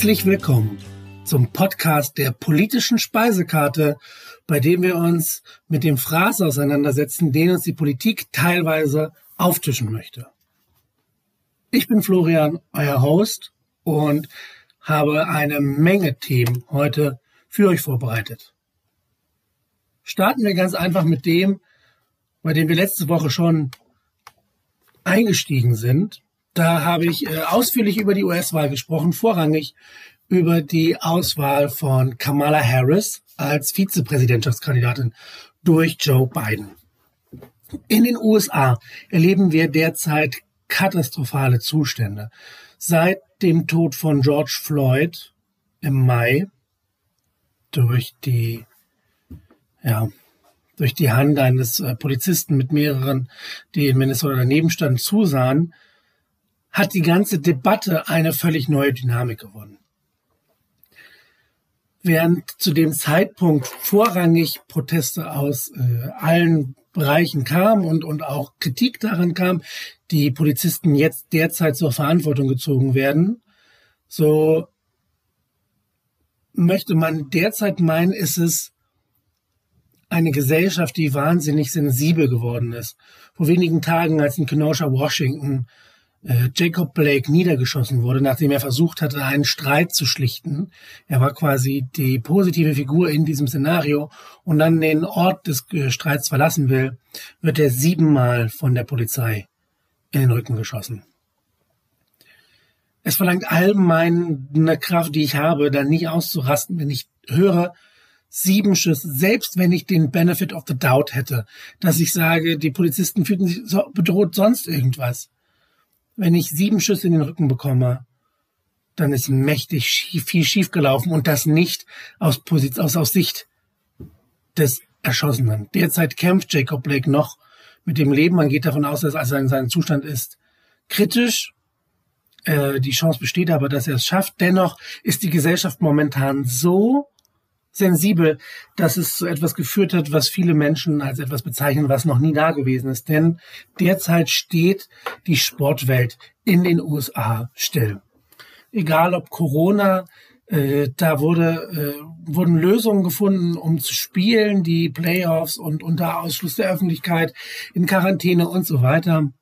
Herzlich willkommen zum Podcast der politischen Speisekarte, bei dem wir uns mit dem Fraß auseinandersetzen, den uns die Politik teilweise auftischen möchte. Ich bin Florian, euer Host, und habe eine Menge Themen heute für euch vorbereitet. Starten wir ganz einfach mit dem, bei dem wir letzte Woche schon eingestiegen sind. Da habe ich äh, ausführlich über die US-Wahl gesprochen, vorrangig über die Auswahl von Kamala Harris als Vizepräsidentschaftskandidatin durch Joe Biden. In den USA erleben wir derzeit katastrophale Zustände. Seit dem Tod von George Floyd im Mai durch die, ja, durch die Hand eines äh, Polizisten mit mehreren, die in Minnesota daneben standen, zusahen, hat die ganze Debatte eine völlig neue Dynamik gewonnen. Während zu dem Zeitpunkt vorrangig Proteste aus äh, allen Bereichen kam und, und auch Kritik daran kam, die Polizisten jetzt derzeit zur Verantwortung gezogen werden, so möchte man derzeit meinen, ist es eine Gesellschaft, die wahnsinnig sensibel geworden ist. Vor wenigen Tagen, als in Kenosha, Washington, äh, Jacob Blake niedergeschossen wurde, nachdem er versucht hatte, einen Streit zu schlichten. Er war quasi die positive Figur in diesem Szenario und dann den Ort des äh, Streits verlassen will, wird er siebenmal von der Polizei in den Rücken geschossen. Es verlangt all meine Kraft, die ich habe, da nicht auszurasten, wenn ich höre, sieben Schüsse, selbst wenn ich den Benefit of the Doubt hätte, dass ich sage, die Polizisten fühlten sich so bedroht sonst irgendwas. Wenn ich sieben Schüsse in den Rücken bekomme, dann ist mächtig schief, viel schief gelaufen und das nicht aus, Position, aus, aus Sicht des Erschossenen. Derzeit kämpft Jacob Blake noch mit dem Leben. Man geht davon aus, dass also sein, sein Zustand ist kritisch. Äh, die Chance besteht aber, dass er es schafft. Dennoch ist die Gesellschaft momentan so sensibel, dass es zu etwas geführt hat, was viele Menschen als etwas bezeichnen, was noch nie da gewesen ist. Denn derzeit steht die Sportwelt in den USA still. Egal ob Corona, äh, da wurde, äh, wurden Lösungen gefunden, um zu spielen, die Playoffs und unter Ausschluss der Öffentlichkeit in Quarantäne und so weiter.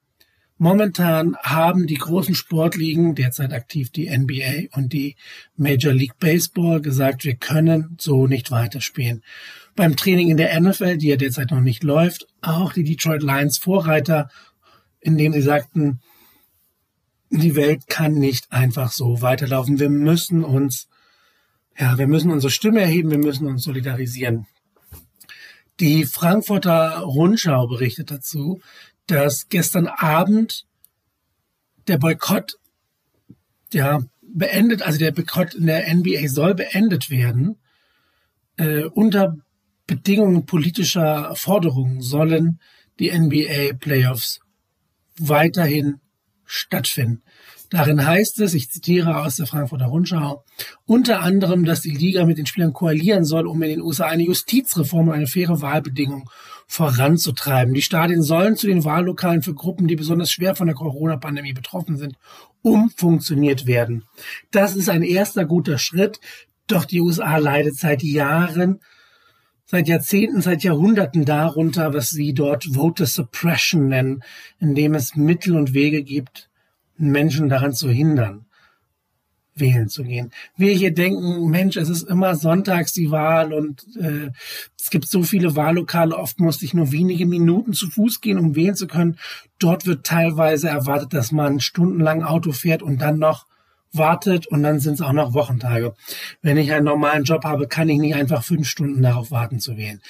Momentan haben die großen Sportligen, derzeit aktiv die NBA und die Major League Baseball, gesagt, wir können so nicht weiterspielen. Beim Training in der NFL, die ja derzeit noch nicht läuft, auch die Detroit Lions Vorreiter, indem sie sagten, die Welt kann nicht einfach so weiterlaufen. Wir müssen uns, ja, wir müssen unsere Stimme erheben, wir müssen uns solidarisieren. Die Frankfurter Rundschau berichtet dazu, dass gestern Abend der Boykott ja beendet, also der Boykott in der NBA soll beendet werden. Äh, unter Bedingungen politischer Forderungen sollen die NBA Playoffs weiterhin stattfinden. Darin heißt es, ich zitiere aus der Frankfurter Rundschau, unter anderem, dass die Liga mit den Spielern koalieren soll, um in den USA eine Justizreform und eine faire Wahlbedingung voranzutreiben. Die Stadien sollen zu den Wahllokalen für Gruppen, die besonders schwer von der Corona-Pandemie betroffen sind, umfunktioniert werden. Das ist ein erster guter Schritt, doch die USA leidet seit Jahren seit Jahrzehnten, seit Jahrhunderten darunter, was sie dort Voter Suppression nennen, indem es Mittel und Wege gibt, Menschen daran zu hindern, wählen zu gehen. Wir hier denken, Mensch, es ist immer sonntags die Wahl und äh, es gibt so viele Wahllokale, oft musste ich nur wenige Minuten zu Fuß gehen, um wählen zu können. Dort wird teilweise erwartet, dass man stundenlang Auto fährt und dann noch wartet und dann sind es auch noch Wochentage. Wenn ich einen normalen Job habe, kann ich nicht einfach fünf Stunden darauf warten zu wählen.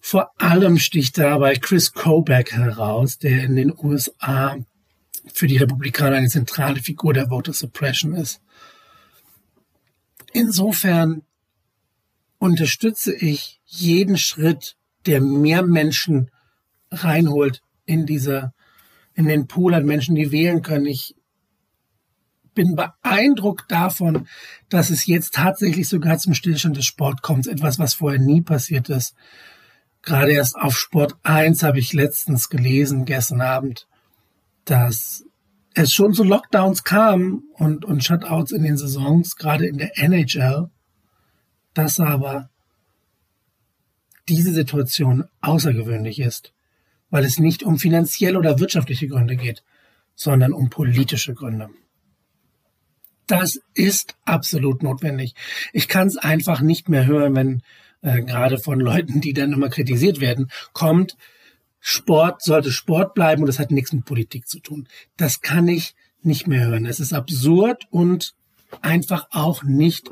Vor allem sticht dabei Chris Kobeck heraus, der in den USA für die Republikaner eine zentrale Figur der Voter Suppression ist. Insofern unterstütze ich jeden Schritt, der mehr Menschen reinholt in dieser, in den Pool an Menschen, die wählen können. Ich bin beeindruckt davon, dass es jetzt tatsächlich sogar zum Stillstand des Sport kommt. Etwas, was vorher nie passiert ist. Gerade erst auf Sport 1 habe ich letztens gelesen, gestern Abend, dass es schon zu Lockdowns kam und, und Shutouts in den Saisons, gerade in der NHL, dass aber diese Situation außergewöhnlich ist, weil es nicht um finanzielle oder wirtschaftliche Gründe geht, sondern um politische Gründe. Das ist absolut notwendig. Ich kann es einfach nicht mehr hören, wenn äh, gerade von Leuten, die dann immer kritisiert werden, kommt, Sport sollte Sport bleiben und das hat nichts mit Politik zu tun. Das kann ich nicht mehr hören. Es ist absurd und einfach auch nicht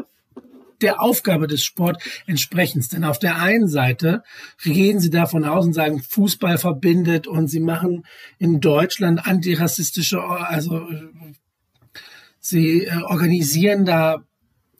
der Aufgabe des Sport entsprechend. Denn auf der einen Seite gehen sie davon aus und sagen, Fußball verbindet und sie machen in Deutschland antirassistische, also sie äh, organisieren da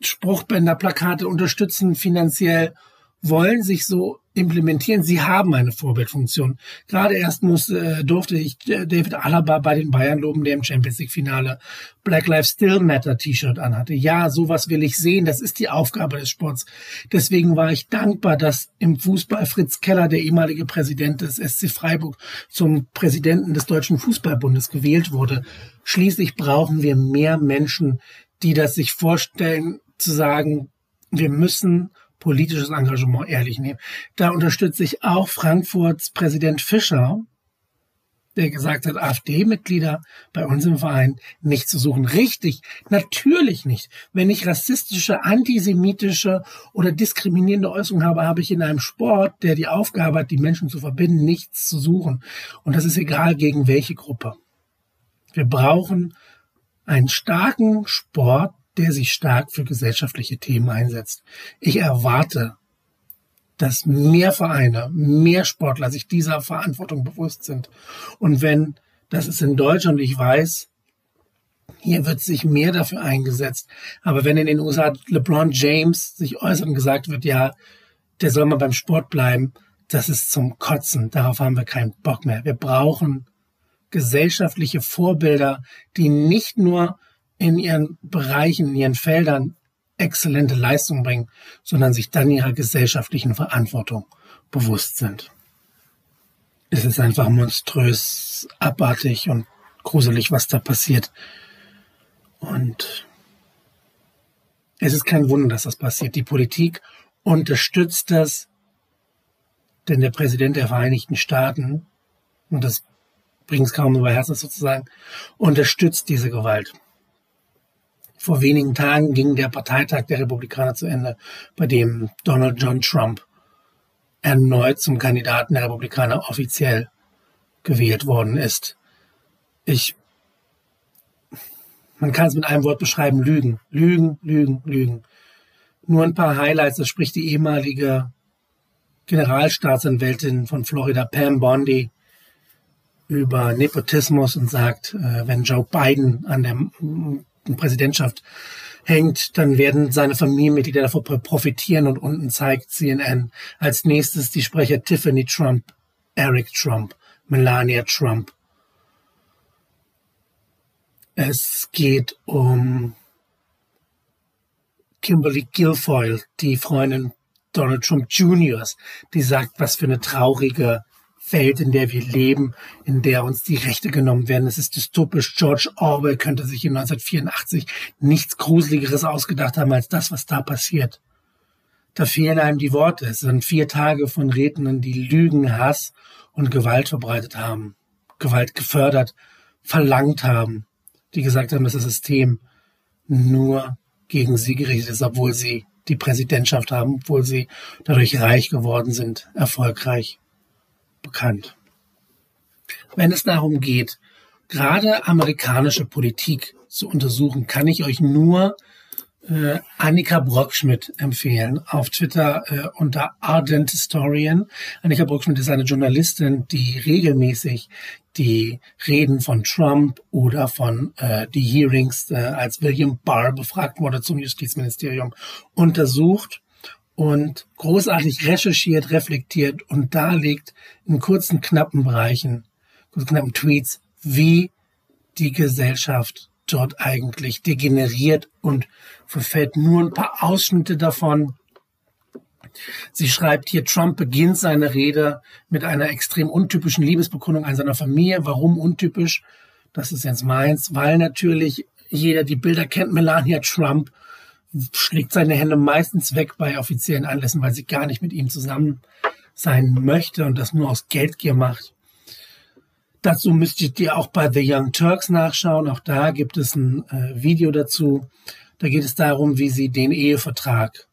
Spruchbänder, Plakate, unterstützen finanziell wollen sich so implementieren. Sie haben eine Vorbildfunktion. Gerade erst muss, äh, durfte ich äh, David Alaba bei den Bayern loben, der im Champions League Finale Black Lives Still Matter T-Shirt anhatte. Ja, sowas will ich sehen. Das ist die Aufgabe des Sports. Deswegen war ich dankbar, dass im Fußball Fritz Keller, der ehemalige Präsident des SC Freiburg, zum Präsidenten des Deutschen Fußballbundes gewählt wurde. Schließlich brauchen wir mehr Menschen, die das sich vorstellen, zu sagen, wir müssen politisches Engagement ehrlich nehmen. Da unterstütze ich auch Frankfurts Präsident Fischer, der gesagt hat, AfD-Mitglieder bei uns im Verein nicht zu suchen. Richtig, natürlich nicht. Wenn ich rassistische, antisemitische oder diskriminierende Äußerungen habe, habe ich in einem Sport, der die Aufgabe hat, die Menschen zu verbinden, nichts zu suchen. Und das ist egal gegen welche Gruppe. Wir brauchen einen starken Sport, der sich stark für gesellschaftliche Themen einsetzt. Ich erwarte, dass mehr Vereine, mehr Sportler sich dieser Verantwortung bewusst sind. Und wenn, das ist in Deutschland, ich weiß, hier wird sich mehr dafür eingesetzt. Aber wenn in den USA LeBron James sich äußert und gesagt wird, ja, der soll mal beim Sport bleiben, das ist zum Kotzen. Darauf haben wir keinen Bock mehr. Wir brauchen gesellschaftliche Vorbilder, die nicht nur in ihren Bereichen, in ihren Feldern exzellente Leistung bringen, sondern sich dann ihrer gesellschaftlichen Verantwortung bewusst sind. Es ist einfach monströs, abartig und gruselig, was da passiert. Und es ist kein Wunder, dass das passiert. Die Politik unterstützt das, denn der Präsident der Vereinigten Staaten, und das bringt es kaum über Herzen sozusagen, unterstützt diese Gewalt. Vor wenigen Tagen ging der Parteitag der Republikaner zu Ende, bei dem Donald John Trump erneut zum Kandidaten der Republikaner offiziell gewählt worden ist. Ich, man kann es mit einem Wort beschreiben, Lügen, Lügen, Lügen, Lügen. Nur ein paar Highlights, das spricht die ehemalige Generalstaatsanwältin von Florida, Pam Bondi, über Nepotismus und sagt, äh, wenn Joe Biden an der Präsidentschaft hängt, dann werden seine Familienmitglieder davon profitieren und unten zeigt CNN als nächstes die Sprecher Tiffany Trump, Eric Trump, Melania Trump. Es geht um Kimberly Guilfoyle, die Freundin Donald Trump Juniors, die sagt, was für eine traurige Welt, in der wir leben, in der uns die Rechte genommen werden. Es ist dystopisch. George Orwell könnte sich in 1984 nichts Gruseligeres ausgedacht haben als das, was da passiert. Da fehlen einem die Worte. Es sind vier Tage von Rednern, die Lügen, Hass und Gewalt verbreitet haben, Gewalt gefördert, verlangt haben, die gesagt haben, dass das System nur gegen sie gerichtet ist, obwohl sie die Präsidentschaft haben, obwohl sie dadurch reich geworden sind, erfolgreich bekannt. Wenn es darum geht, gerade amerikanische Politik zu untersuchen, kann ich euch nur äh, Annika Brockschmidt empfehlen. Auf Twitter äh, unter Ardent Historian. Annika Brockschmidt ist eine Journalistin, die regelmäßig die Reden von Trump oder von äh, die Hearings, äh, als William Barr befragt wurde zum Justizministerium, untersucht und großartig recherchiert, reflektiert und darlegt in kurzen, knappen Bereichen, kurzen, knappen Tweets, wie die Gesellschaft dort eigentlich degeneriert und verfällt. Nur ein paar Ausschnitte davon. Sie schreibt hier, Trump beginnt seine Rede mit einer extrem untypischen Liebesbekundung an seiner Familie. Warum untypisch? das ist jetzt meins, weil natürlich jeder die Bilder kennt, Melania Trump schlägt seine Hände meistens weg bei offiziellen Anlässen, weil sie gar nicht mit ihm zusammen sein möchte und das nur aus Geldgier macht. Dazu müsstet ihr auch bei The Young Turks nachschauen. Auch da gibt es ein äh, Video dazu. Da geht es darum, wie sie den Ehevertrag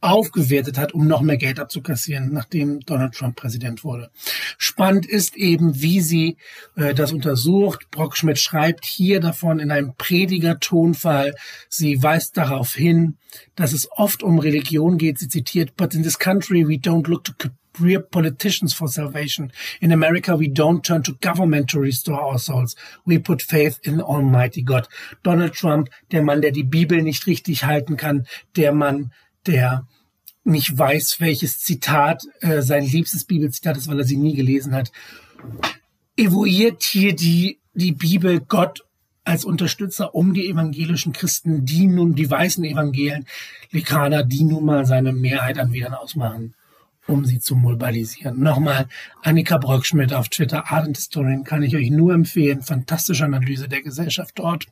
aufgewertet hat, um noch mehr Geld abzukassieren, nachdem Donald Trump Präsident wurde. Spannend ist eben, wie sie äh, das untersucht. Brockschmidt schreibt hier davon in einem Prediger-Tonfall. Sie weist darauf hin, dass es oft um Religion geht. Sie zitiert, but in this country we don't look to career politicians for salvation. In America we don't turn to government to restore our souls. We put faith in Almighty God. Donald Trump, der Mann, der die Bibel nicht richtig halten kann, der Mann, der nicht weiß, welches Zitat äh, sein liebstes Bibelzitat ist, weil er sie nie gelesen hat, evoiert hier die, die Bibel Gott als Unterstützer um die evangelischen Christen, die nun, die weißen Evangelien, Likaner, die nun mal seine Mehrheit an Wiedern ausmachen, um sie zu mobilisieren. Nochmal, Annika Brockschmidt auf Twitter, Ardent Historian, kann ich euch nur empfehlen. Fantastische Analyse der Gesellschaft dort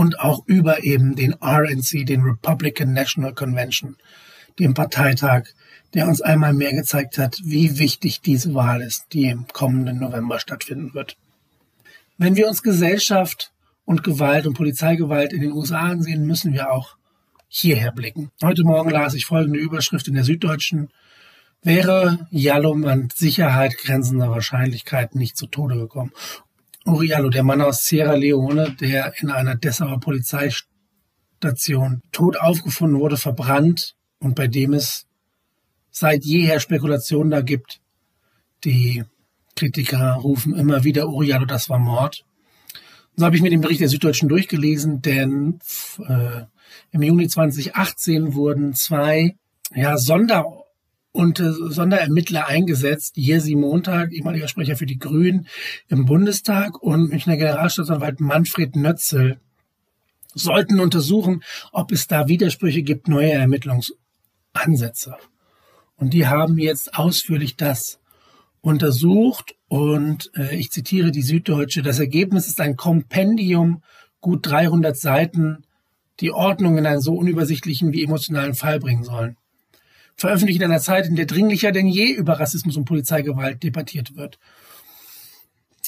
und auch über eben den RNC, den Republican National Convention, dem Parteitag, der uns einmal mehr gezeigt hat, wie wichtig diese Wahl ist, die im kommenden November stattfinden wird. Wenn wir uns Gesellschaft und Gewalt und Polizeigewalt in den USA ansehen, müssen wir auch hierher blicken. Heute Morgen las ich folgende Überschrift in der Süddeutschen. Wäre Jalom an Sicherheit grenzender Wahrscheinlichkeit nicht zu Tode gekommen. Uriallo, der Mann aus Sierra Leone, der in einer Dessauer Polizeistation tot aufgefunden wurde, verbrannt und bei dem es seit jeher Spekulationen da gibt. Die Kritiker rufen immer wieder, Uriallo, das war Mord. so habe ich mir den Bericht der Süddeutschen durchgelesen, denn äh, im Juni 2018 wurden zwei ja, Sonder und äh, Sonderermittler eingesetzt. Jesi Montag, ehemaliger Sprecher für die Grünen im Bundestag und Münchner Generalstaatsanwalt Manfred Nötzel sollten untersuchen, ob es da Widersprüche gibt, neue Ermittlungsansätze. Und die haben jetzt ausführlich das untersucht und äh, ich zitiere die Süddeutsche, das Ergebnis ist ein Kompendium, gut 300 Seiten, die Ordnung in einen so unübersichtlichen wie emotionalen Fall bringen sollen veröffentlicht in einer Zeit, in der dringlicher denn je über Rassismus und Polizeigewalt debattiert wird.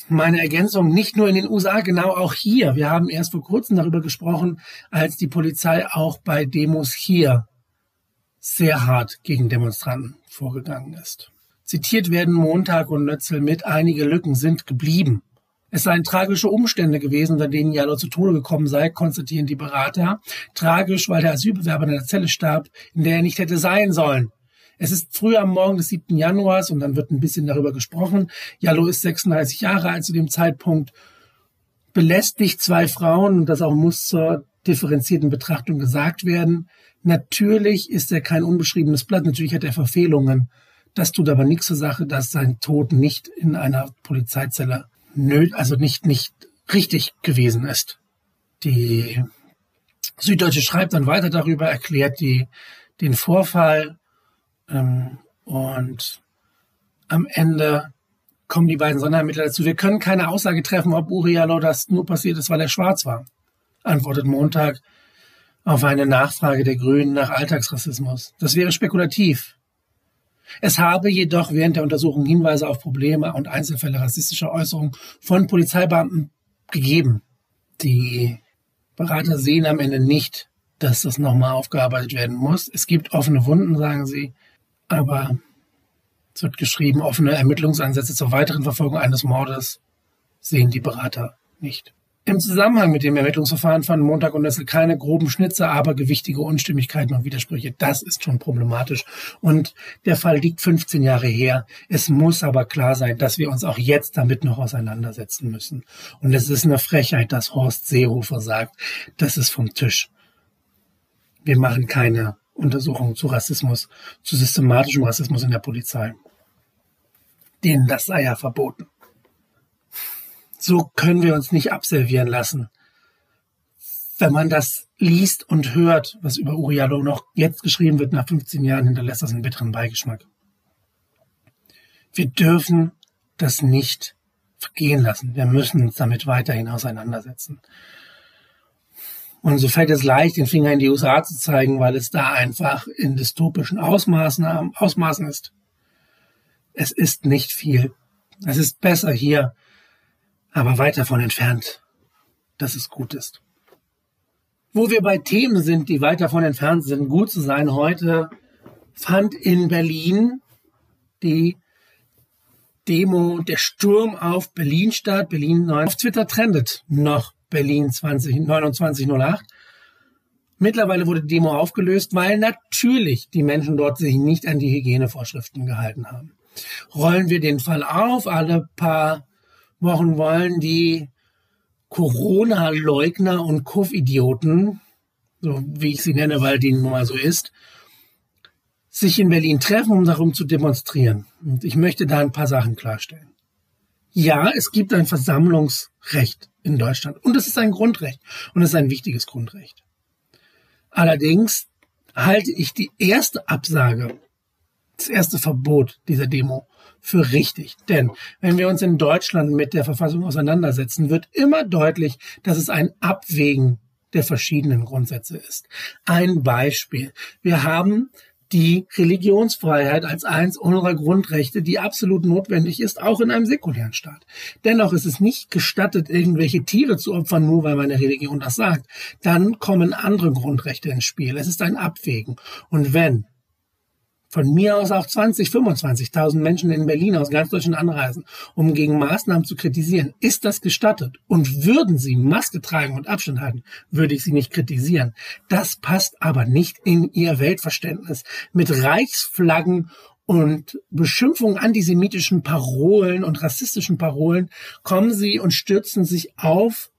Meine Ergänzung, nicht nur in den USA, genau auch hier. Wir haben erst vor kurzem darüber gesprochen, als die Polizei auch bei Demos hier sehr hart gegen Demonstranten vorgegangen ist. Zitiert werden Montag und Nötzel mit, einige Lücken sind geblieben. Es seien tragische Umstände gewesen, unter denen Jallo zu Tode gekommen sei, konstatieren die Berater. Tragisch, weil der Asylbewerber in einer Zelle starb, in der er nicht hätte sein sollen. Es ist früh am Morgen des 7. Januars und dann wird ein bisschen darüber gesprochen. Jallo ist 36 Jahre alt zu dem Zeitpunkt, belästigt zwei Frauen und das auch muss zur differenzierten Betrachtung gesagt werden. Natürlich ist er kein unbeschriebenes Blatt, natürlich hat er Verfehlungen. Das tut aber nichts zur Sache, dass sein Tod nicht in einer Polizeizelle nö, also nicht, nicht richtig gewesen ist. Die Süddeutsche schreibt dann weiter darüber, erklärt die, den Vorfall ähm, und am Ende kommen die beiden Sonderermittler dazu. Wir können keine Aussage treffen, ob Urialo das nur passiert ist, weil er schwarz war, antwortet Montag auf eine Nachfrage der Grünen nach Alltagsrassismus. Das wäre spekulativ. Es habe jedoch während der Untersuchung Hinweise auf Probleme und Einzelfälle rassistischer Äußerungen von Polizeibeamten gegeben. Die Berater sehen am Ende nicht, dass das nochmal aufgearbeitet werden muss. Es gibt offene Wunden, sagen sie, aber es wird geschrieben, offene Ermittlungsansätze zur weiteren Verfolgung eines Mordes sehen die Berater nicht. Im Zusammenhang mit dem Ermittlungsverfahren fanden Montag und Nessel keine groben Schnitze, aber gewichtige Unstimmigkeiten und Widersprüche. Das ist schon problematisch. Und der Fall liegt 15 Jahre her. Es muss aber klar sein, dass wir uns auch jetzt damit noch auseinandersetzen müssen. Und es ist eine Frechheit, dass Horst Seehofer sagt, das ist vom Tisch. Wir machen keine Untersuchungen zu Rassismus, zu systematischem Rassismus in der Polizei. Denen das sei ja verboten. So können wir uns nicht abservieren lassen. Wenn man das liest und hört, was über Uriallo noch jetzt geschrieben wird, nach 15 Jahren, hinterlässt das einen bitteren Beigeschmack. Wir dürfen das nicht vergehen lassen. Wir müssen uns damit weiterhin auseinandersetzen. Und so fällt es leicht, den Finger in die USA zu zeigen, weil es da einfach in dystopischen Ausmaßen, Ausmaßen ist. Es ist nicht viel. Es ist besser hier, aber weit davon entfernt, dass es gut ist. Wo wir bei Themen sind, die weit davon entfernt sind, gut zu sein, heute fand in Berlin die Demo, der Sturm auf Berlin statt. Berlin 9 auf Twitter trendet noch Berlin 20, 2908. Mittlerweile wurde die Demo aufgelöst, weil natürlich die Menschen dort sich nicht an die Hygienevorschriften gehalten haben. Rollen wir den Fall auf, alle paar Wochen wollen die Corona-Leugner und Kuff-Idioten, so wie ich sie nenne, weil die nun mal so ist, sich in Berlin treffen, um darum zu demonstrieren. Und ich möchte da ein paar Sachen klarstellen. Ja, es gibt ein Versammlungsrecht in Deutschland. Und es ist ein Grundrecht. Und es ist ein wichtiges Grundrecht. Allerdings halte ich die erste Absage, das erste Verbot dieser Demo für richtig. Denn wenn wir uns in Deutschland mit der Verfassung auseinandersetzen, wird immer deutlich, dass es ein Abwägen der verschiedenen Grundsätze ist. Ein Beispiel. Wir haben die Religionsfreiheit als eins unserer Grundrechte, die absolut notwendig ist, auch in einem säkulären Staat. Dennoch ist es nicht gestattet, irgendwelche Tiere zu opfern, nur weil meine Religion das sagt. Dann kommen andere Grundrechte ins Spiel. Es ist ein Abwägen. Und wenn von mir aus auch 20, 25.000 Menschen in Berlin aus ganz Deutschland anreisen, um gegen Maßnahmen zu kritisieren. Ist das gestattet? Und würden sie Maske tragen und Abstand halten, würde ich sie nicht kritisieren. Das passt aber nicht in ihr Weltverständnis. Mit Reichsflaggen und Beschimpfungen antisemitischen Parolen und rassistischen Parolen kommen sie und stürzen sich auf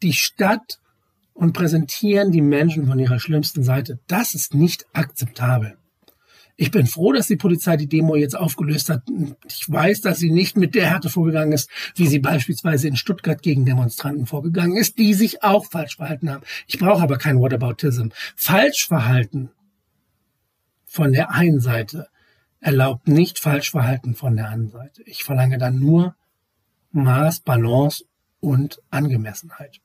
die Stadt und präsentieren die Menschen von ihrer schlimmsten Seite. Das ist nicht akzeptabel. Ich bin froh, dass die Polizei die Demo jetzt aufgelöst hat. Ich weiß, dass sie nicht mit der Härte vorgegangen ist, wie sie beispielsweise in Stuttgart gegen Demonstranten vorgegangen ist, die sich auch falsch verhalten haben. Ich brauche aber kein Whataboutism. Falschverhalten von der einen Seite erlaubt nicht Falschverhalten von der anderen Seite. Ich verlange dann nur Maß, Balance und Angemessenheit.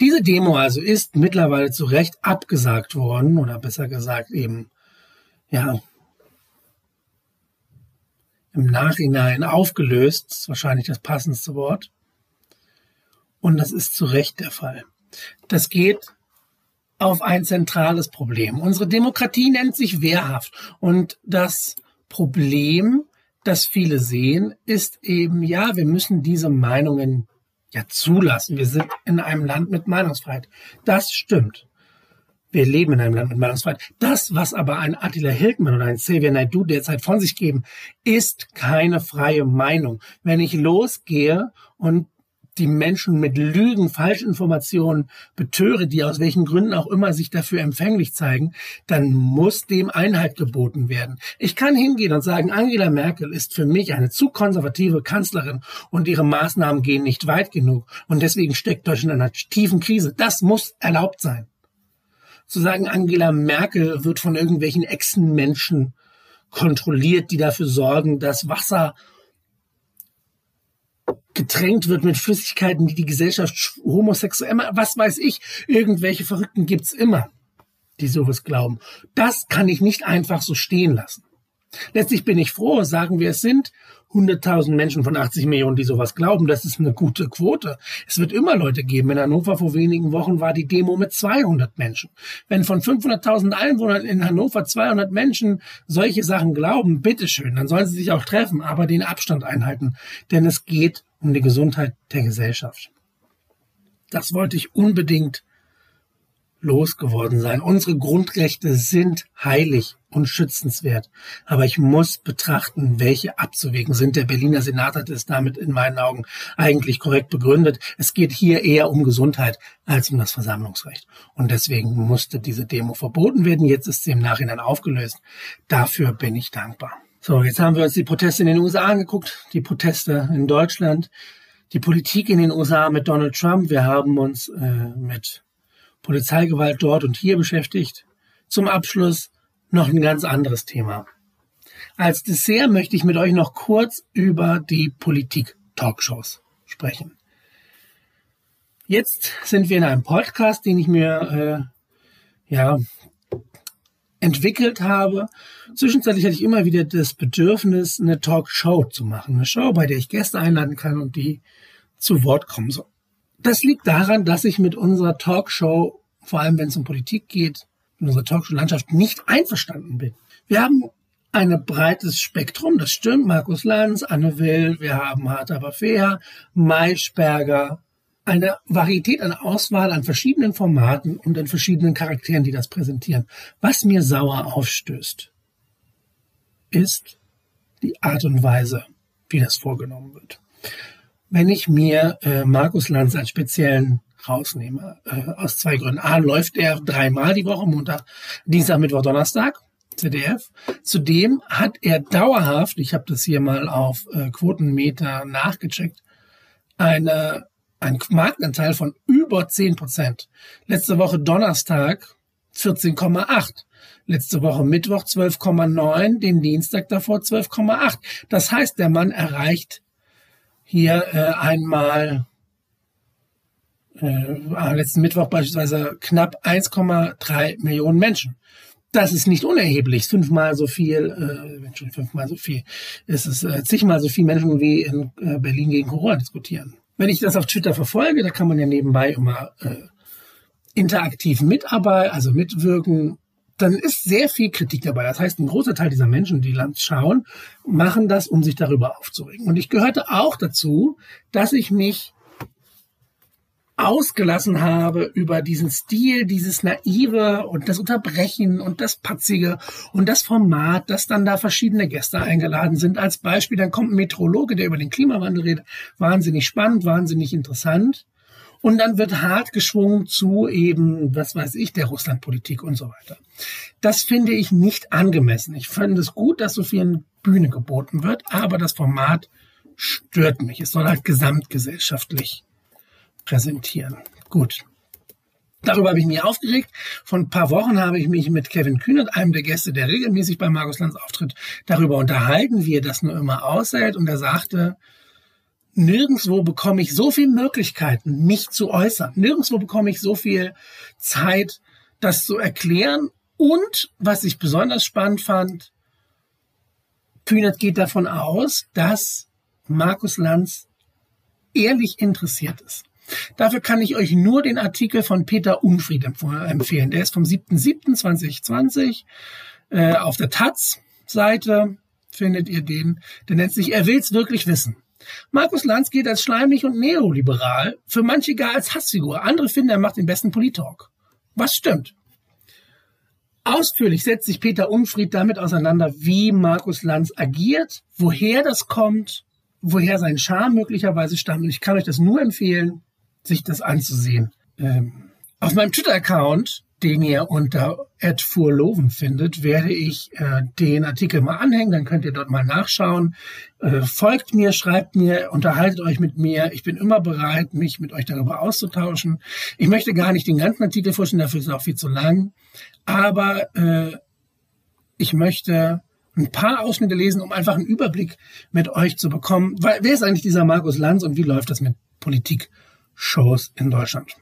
Diese Demo also ist mittlerweile zu Recht abgesagt worden oder besser gesagt eben ja, im Nachhinein aufgelöst, ist wahrscheinlich das passendste Wort. Und das ist zu Recht der Fall. Das geht auf ein zentrales Problem. Unsere Demokratie nennt sich wehrhaft. Und das Problem, das viele sehen, ist eben, ja, wir müssen diese Meinungen ja zulassen. Wir sind in einem Land mit Meinungsfreiheit. Das stimmt. Wir leben in einem Land mit Meinungsfreiheit. Das, was aber ein Attila Hildmann oder ein Xavier Naidoo derzeit von sich geben, ist keine freie Meinung. Wenn ich losgehe und die Menschen mit Lügen, Falschinformationen betöre, die aus welchen Gründen auch immer sich dafür empfänglich zeigen, dann muss dem Einhalt geboten werden. Ich kann hingehen und sagen, Angela Merkel ist für mich eine zu konservative Kanzlerin und ihre Maßnahmen gehen nicht weit genug und deswegen steckt Deutschland in einer tiefen Krise. Das muss erlaubt sein zu sagen, Angela Merkel wird von irgendwelchen Echsenmenschen kontrolliert, die dafür sorgen, dass Wasser getränkt wird mit Flüssigkeiten, die die Gesellschaft homosexuell, was weiß ich, irgendwelche Verrückten gibt's immer, die sowas glauben. Das kann ich nicht einfach so stehen lassen. Letztlich bin ich froh, sagen wir, es sind 100.000 Menschen von 80 Millionen, die sowas glauben. Das ist eine gute Quote. Es wird immer Leute geben. In Hannover vor wenigen Wochen war die Demo mit 200 Menschen. Wenn von 500.000 Einwohnern in Hannover 200 Menschen solche Sachen glauben, bitteschön, dann sollen sie sich auch treffen, aber den Abstand einhalten. Denn es geht um die Gesundheit der Gesellschaft. Das wollte ich unbedingt losgeworden sein. Unsere Grundrechte sind heilig und schützenswert. Aber ich muss betrachten, welche abzuwägen sind. Der Berliner Senat hat es damit in meinen Augen eigentlich korrekt begründet. Es geht hier eher um Gesundheit als um das Versammlungsrecht. Und deswegen musste diese Demo verboten werden. Jetzt ist sie im Nachhinein aufgelöst. Dafür bin ich dankbar. So, jetzt haben wir uns die Proteste in den USA angeguckt, die Proteste in Deutschland, die Politik in den USA mit Donald Trump. Wir haben uns äh, mit Polizeigewalt dort und hier beschäftigt. Zum Abschluss noch ein ganz anderes Thema. Als Dessert möchte ich mit euch noch kurz über die Politik-Talkshows sprechen. Jetzt sind wir in einem Podcast, den ich mir äh, ja entwickelt habe. Zwischenzeitlich hatte ich immer wieder das Bedürfnis, eine Talkshow zu machen. Eine Show, bei der ich Gäste einladen kann und die zu Wort kommen sollen. Das liegt daran, dass ich mit unserer Talkshow, vor allem wenn es um Politik geht, in unserer Talkshow-Landschaft nicht einverstanden bin. Wir haben ein breites Spektrum, das stimmt. Markus Lanz, Anne Will, wir haben Hart aber fair, Maischberger, eine Varietät, eine Auswahl an verschiedenen Formaten und an verschiedenen Charakteren, die das präsentieren. Was mir sauer aufstößt, ist die Art und Weise, wie das vorgenommen wird. Wenn ich mir äh, Markus Lanz als speziellen rausnehme, äh, aus zwei Gründen. A, läuft er dreimal die Woche, Montag, Dienstag, Mittwoch, Donnerstag, ZDF. Zudem hat er dauerhaft, ich habe das hier mal auf äh, Quotenmeter nachgecheckt, eine ein Marktanteil von über 10 Prozent. Letzte Woche Donnerstag 14,8. Letzte Woche Mittwoch 12,9, den Dienstag davor 12,8. Das heißt, der Mann erreicht hier äh, einmal äh, letzten Mittwoch beispielsweise knapp 1,3 Millionen Menschen. Das ist nicht unerheblich, fünfmal so viel, äh, schon fünfmal so viel, ist es äh, zigmal so viel Menschen wie in äh, Berlin gegen Corona diskutieren. Wenn ich das auf Twitter verfolge, da kann man ja nebenbei immer äh, interaktiv mitarbeiten, also mitwirken, dann ist sehr viel Kritik dabei. Das heißt, ein großer Teil dieser Menschen, die Land schauen, machen das, um sich darüber aufzuregen. Und ich gehörte auch dazu, dass ich mich ausgelassen habe über diesen Stil, dieses Naive und das Unterbrechen und das Patzige und das Format, dass dann da verschiedene Gäste eingeladen sind. Als Beispiel, dann kommt ein Meteorologe, der über den Klimawandel redet. Wahnsinnig spannend, wahnsinnig interessant. Und dann wird hart geschwungen zu eben, was weiß ich, der Russlandpolitik und so weiter. Das finde ich nicht angemessen. Ich finde es gut, dass so viel Bühne geboten wird, aber das Format stört mich. Es soll halt gesamtgesellschaftlich präsentieren. Gut. Darüber habe ich mich aufgeregt. Vor ein paar Wochen habe ich mich mit Kevin Kühnert, einem der Gäste, der regelmäßig bei Markus Lanz auftritt, darüber unterhalten, wie er das nur immer aushält. Und er sagte, nirgendswo bekomme ich so viele Möglichkeiten, mich zu äußern. Nirgendswo bekomme ich so viel Zeit, das zu erklären. Und was ich besonders spannend fand, Kühnert geht davon aus, dass Markus Lanz ehrlich interessiert ist. Dafür kann ich euch nur den Artikel von Peter Unfried empfehlen. Der ist vom 7.7.2020 äh, auf der Taz-Seite findet ihr den. Der nennt sich Er will's wirklich wissen. Markus Lanz geht als schleimig und neoliberal, für manche gar als Hassfigur. Andere finden, er macht den besten Politalk. Was stimmt? Ausführlich setzt sich Peter Unfried damit auseinander, wie Markus Lanz agiert, woher das kommt, woher sein Charme möglicherweise stammt. Und ich kann euch das nur empfehlen sich das anzusehen. Ähm, auf meinem Twitter-Account, den ihr unter @furloven findet, werde ich äh, den Artikel mal anhängen. Dann könnt ihr dort mal nachschauen. Äh, folgt mir, schreibt mir, unterhaltet euch mit mir. Ich bin immer bereit, mich mit euch darüber auszutauschen. Ich möchte gar nicht den ganzen Artikel vorstellen, dafür ist es auch viel zu lang. Aber äh, ich möchte ein paar Ausschnitte lesen, um einfach einen Überblick mit euch zu bekommen. Weil, wer ist eigentlich dieser Markus Lanz und wie läuft das mit Politik Shows in Deutschland.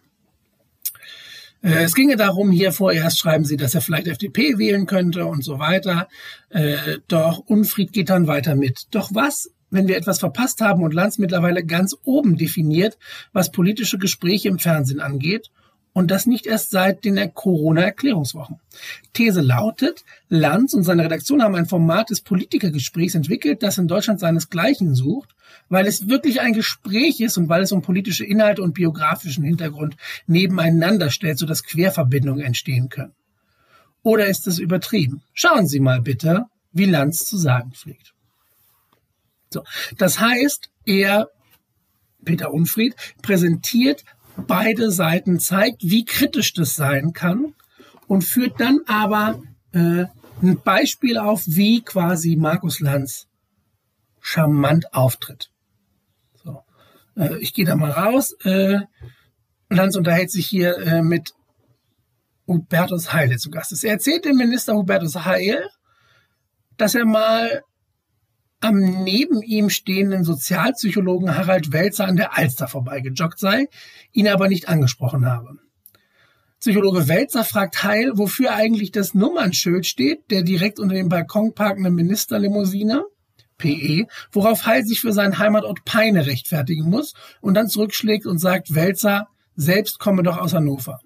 Äh, es ginge darum, hier vorerst schreiben sie, dass er vielleicht FDP wählen könnte und so weiter. Äh, doch Unfried geht dann weiter mit. Doch was, wenn wir etwas verpasst haben und Lanz mittlerweile ganz oben definiert, was politische Gespräche im Fernsehen angeht und das nicht erst seit den Corona-Erklärungswochen. These lautet, Lanz und seine Redaktion haben ein Format des Politikergesprächs entwickelt, das in Deutschland seinesgleichen sucht, weil es wirklich ein Gespräch ist und weil es um politische Inhalte und biografischen Hintergrund nebeneinander stellt, sodass Querverbindungen entstehen können. Oder ist es übertrieben? Schauen Sie mal bitte, wie Lanz zu sagen pflegt. So, das heißt, er Peter Unfried präsentiert beide Seiten zeigt, wie kritisch das sein kann und führt dann aber äh, ein Beispiel auf, wie quasi Markus Lanz charmant auftritt. So. Äh, ich gehe da mal raus. Äh, Lanz unterhält sich hier äh, mit Hubertus Heil, zu Gast ist. Er erzählt dem Minister Hubertus Heil, dass er mal am neben ihm stehenden Sozialpsychologen Harald Welzer an der Alster vorbeigejoggt sei, ihn aber nicht angesprochen habe. Psychologe Welzer fragt Heil, wofür eigentlich das Nummernschild steht, der direkt unter dem Balkon parkenden Ministerlimousine, PE, worauf Heil sich für seinen Heimatort Peine rechtfertigen muss und dann zurückschlägt und sagt, Welzer selbst komme doch aus Hannover.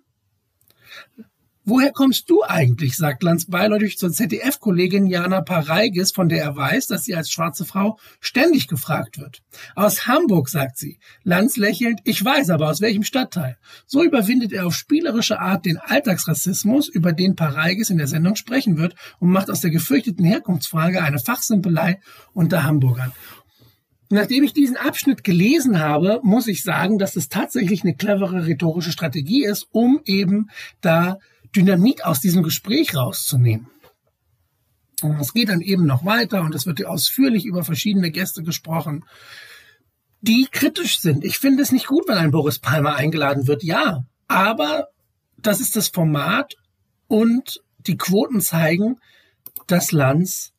Woher kommst du eigentlich? sagt Lanz beiläufig zur ZDF-Kollegin Jana Pareigis, von der er weiß, dass sie als schwarze Frau ständig gefragt wird. Aus Hamburg, sagt sie. Lanz lächelnd, ich weiß aber aus welchem Stadtteil. So überwindet er auf spielerische Art den Alltagsrassismus, über den Pareigis in der Sendung sprechen wird und macht aus der gefürchteten Herkunftsfrage eine Fachsimpelei unter Hamburgern. Nachdem ich diesen Abschnitt gelesen habe, muss ich sagen, dass es tatsächlich eine clevere rhetorische Strategie ist, um eben da Dynamit aus diesem Gespräch rauszunehmen. Und es geht dann eben noch weiter und es wird ausführlich über verschiedene Gäste gesprochen, die kritisch sind. Ich finde es nicht gut, wenn ein Boris Palmer eingeladen wird, ja. Aber das ist das Format und die Quoten zeigen, dass Lanz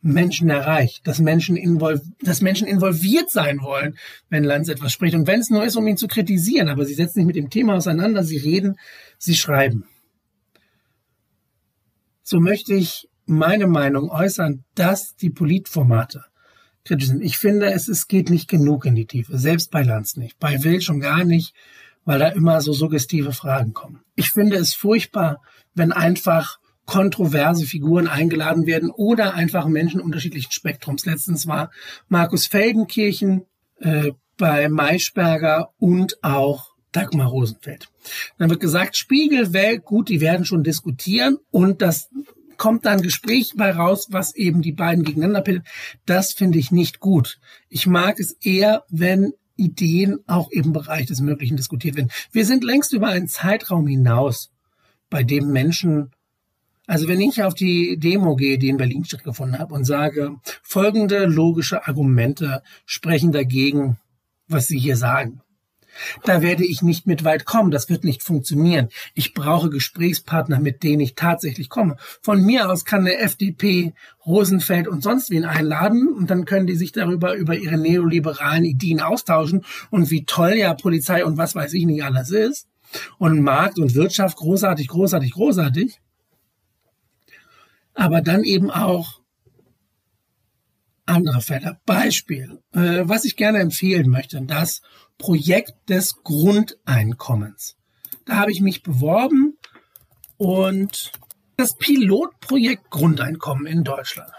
Menschen erreicht, dass Menschen, involv dass Menschen involviert sein wollen, wenn Lanz etwas spricht. Und wenn es nur ist, um ihn zu kritisieren, aber sie setzen sich mit dem Thema auseinander, sie reden, sie schreiben so möchte ich meine Meinung äußern, dass die Politformate kritisch sind. Ich finde, es, es geht nicht genug in die Tiefe, selbst bei Lanz nicht, bei Will schon gar nicht, weil da immer so suggestive Fragen kommen. Ich finde es furchtbar, wenn einfach kontroverse Figuren eingeladen werden oder einfach Menschen unterschiedlichen Spektrums. Letztens war Markus Feldenkirchen äh, bei Maischberger und auch Dagmar Rosenfeld. Dann wird gesagt, Spiegel, Welt, gut, die werden schon diskutieren und das kommt dann Gespräch bei raus, was eben die beiden gegeneinander bildet. Das finde ich nicht gut. Ich mag es eher, wenn Ideen auch im Bereich des Möglichen diskutiert werden. Wir sind längst über einen Zeitraum hinaus, bei dem Menschen, also wenn ich auf die Demo gehe, die in Berlin stattgefunden hat und sage, folgende logische Argumente sprechen dagegen, was Sie hier sagen. Da werde ich nicht mit weit kommen. Das wird nicht funktionieren. Ich brauche Gesprächspartner, mit denen ich tatsächlich komme. Von mir aus kann der FDP, Rosenfeld und sonst wen einladen und dann können die sich darüber über ihre neoliberalen Ideen austauschen und wie toll ja Polizei und was weiß ich nicht alles ist. Und Markt und Wirtschaft großartig, großartig, großartig. Aber dann eben auch andere Felder. Beispiel, äh, was ich gerne empfehlen möchte, das Projekt des Grundeinkommens. Da habe ich mich beworben und das Pilotprojekt Grundeinkommen in Deutschland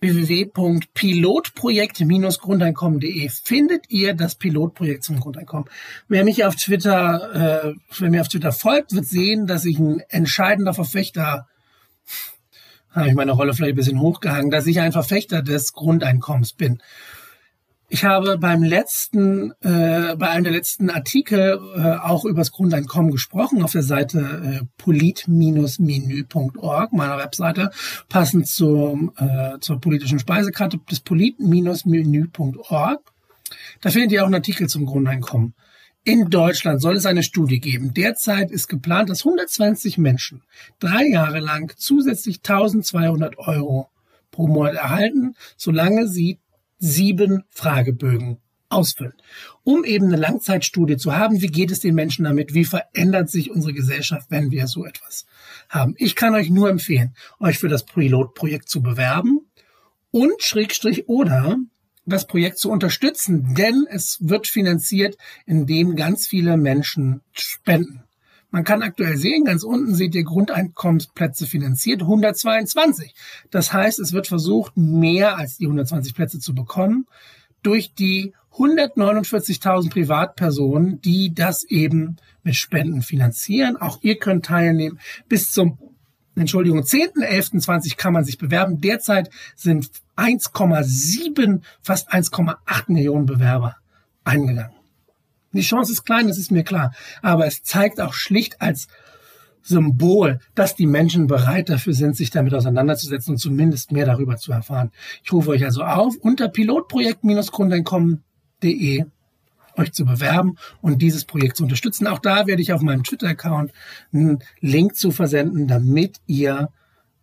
www.pilotprojekt-grundeinkommen.de findet ihr das Pilotprojekt zum Grundeinkommen. Wer mich auf Twitter, äh, wer mir auf Twitter folgt, wird sehen, dass ich ein entscheidender Verfechter, habe ich meine Rolle vielleicht ein bisschen hochgehangen, dass ich ein Verfechter des Grundeinkommens bin. Ich habe beim letzten, äh, bei einem der letzten Artikel äh, auch über das Grundeinkommen gesprochen auf der Seite äh, polit-menü.org, meiner Webseite, passend zum, äh, zur politischen Speisekarte des polit-menü.org. Da findet ihr auch einen Artikel zum Grundeinkommen. In Deutschland soll es eine Studie geben. Derzeit ist geplant, dass 120 Menschen drei Jahre lang zusätzlich 1200 Euro pro Monat erhalten, solange sie sieben Fragebögen ausfüllen, um eben eine Langzeitstudie zu haben, wie geht es den Menschen damit, wie verändert sich unsere Gesellschaft, wenn wir so etwas haben. Ich kann euch nur empfehlen, euch für das Pilotprojekt zu bewerben und Schrägstrich oder das Projekt zu unterstützen, denn es wird finanziert, indem ganz viele Menschen spenden. Man kann aktuell sehen, ganz unten seht ihr Grundeinkommensplätze finanziert, 122. Das heißt, es wird versucht, mehr als die 120 Plätze zu bekommen durch die 149.000 Privatpersonen, die das eben mit Spenden finanzieren. Auch ihr könnt teilnehmen. Bis zum Entschuldigung, 10.11.20 kann man sich bewerben. Derzeit sind 1,7, fast 1,8 Millionen Bewerber eingegangen. Die Chance ist klein, das ist mir klar. Aber es zeigt auch schlicht als Symbol, dass die Menschen bereit dafür sind, sich damit auseinanderzusetzen und zumindest mehr darüber zu erfahren. Ich rufe euch also auf, unter pilotprojekt-grundeinkommen.de euch zu bewerben und dieses Projekt zu unterstützen. Auch da werde ich auf meinem Twitter-Account einen Link zu versenden, damit ihr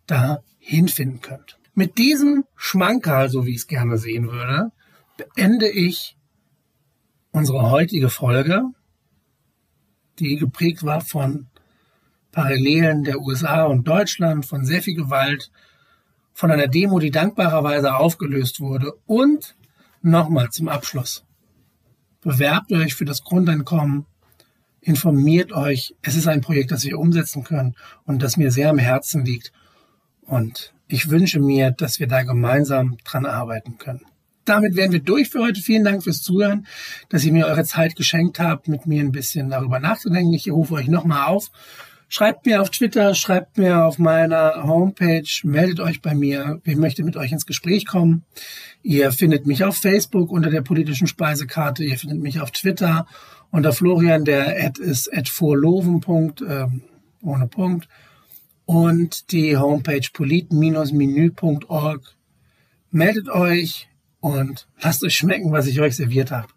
da hinfinden könnt. Mit diesem Schmankerl, so wie ich es gerne sehen würde, beende ich unsere heutige Folge, die geprägt war von Parallelen der USA und Deutschland, von sehr viel Gewalt, von einer Demo, die dankbarerweise aufgelöst wurde und nochmal zum Abschluss. Bewerbt euch für das Grundeinkommen, informiert euch. Es ist ein Projekt, das wir umsetzen können und das mir sehr am Herzen liegt. Und ich wünsche mir, dass wir da gemeinsam dran arbeiten können. Damit wären wir durch für heute. Vielen Dank fürs Zuhören, dass ihr mir eure Zeit geschenkt habt, mit mir ein bisschen darüber nachzudenken. Ich rufe euch nochmal auf. Schreibt mir auf Twitter, schreibt mir auf meiner Homepage, meldet euch bei mir. Ich möchte mit euch ins Gespräch kommen. Ihr findet mich auf Facebook unter der politischen Speisekarte. Ihr findet mich auf Twitter unter Florian, der Ad ist at vorloven. Ähm, ohne Punkt und die Homepage polit-menü.org. Meldet euch und lasst euch schmecken, was ich euch serviert habe.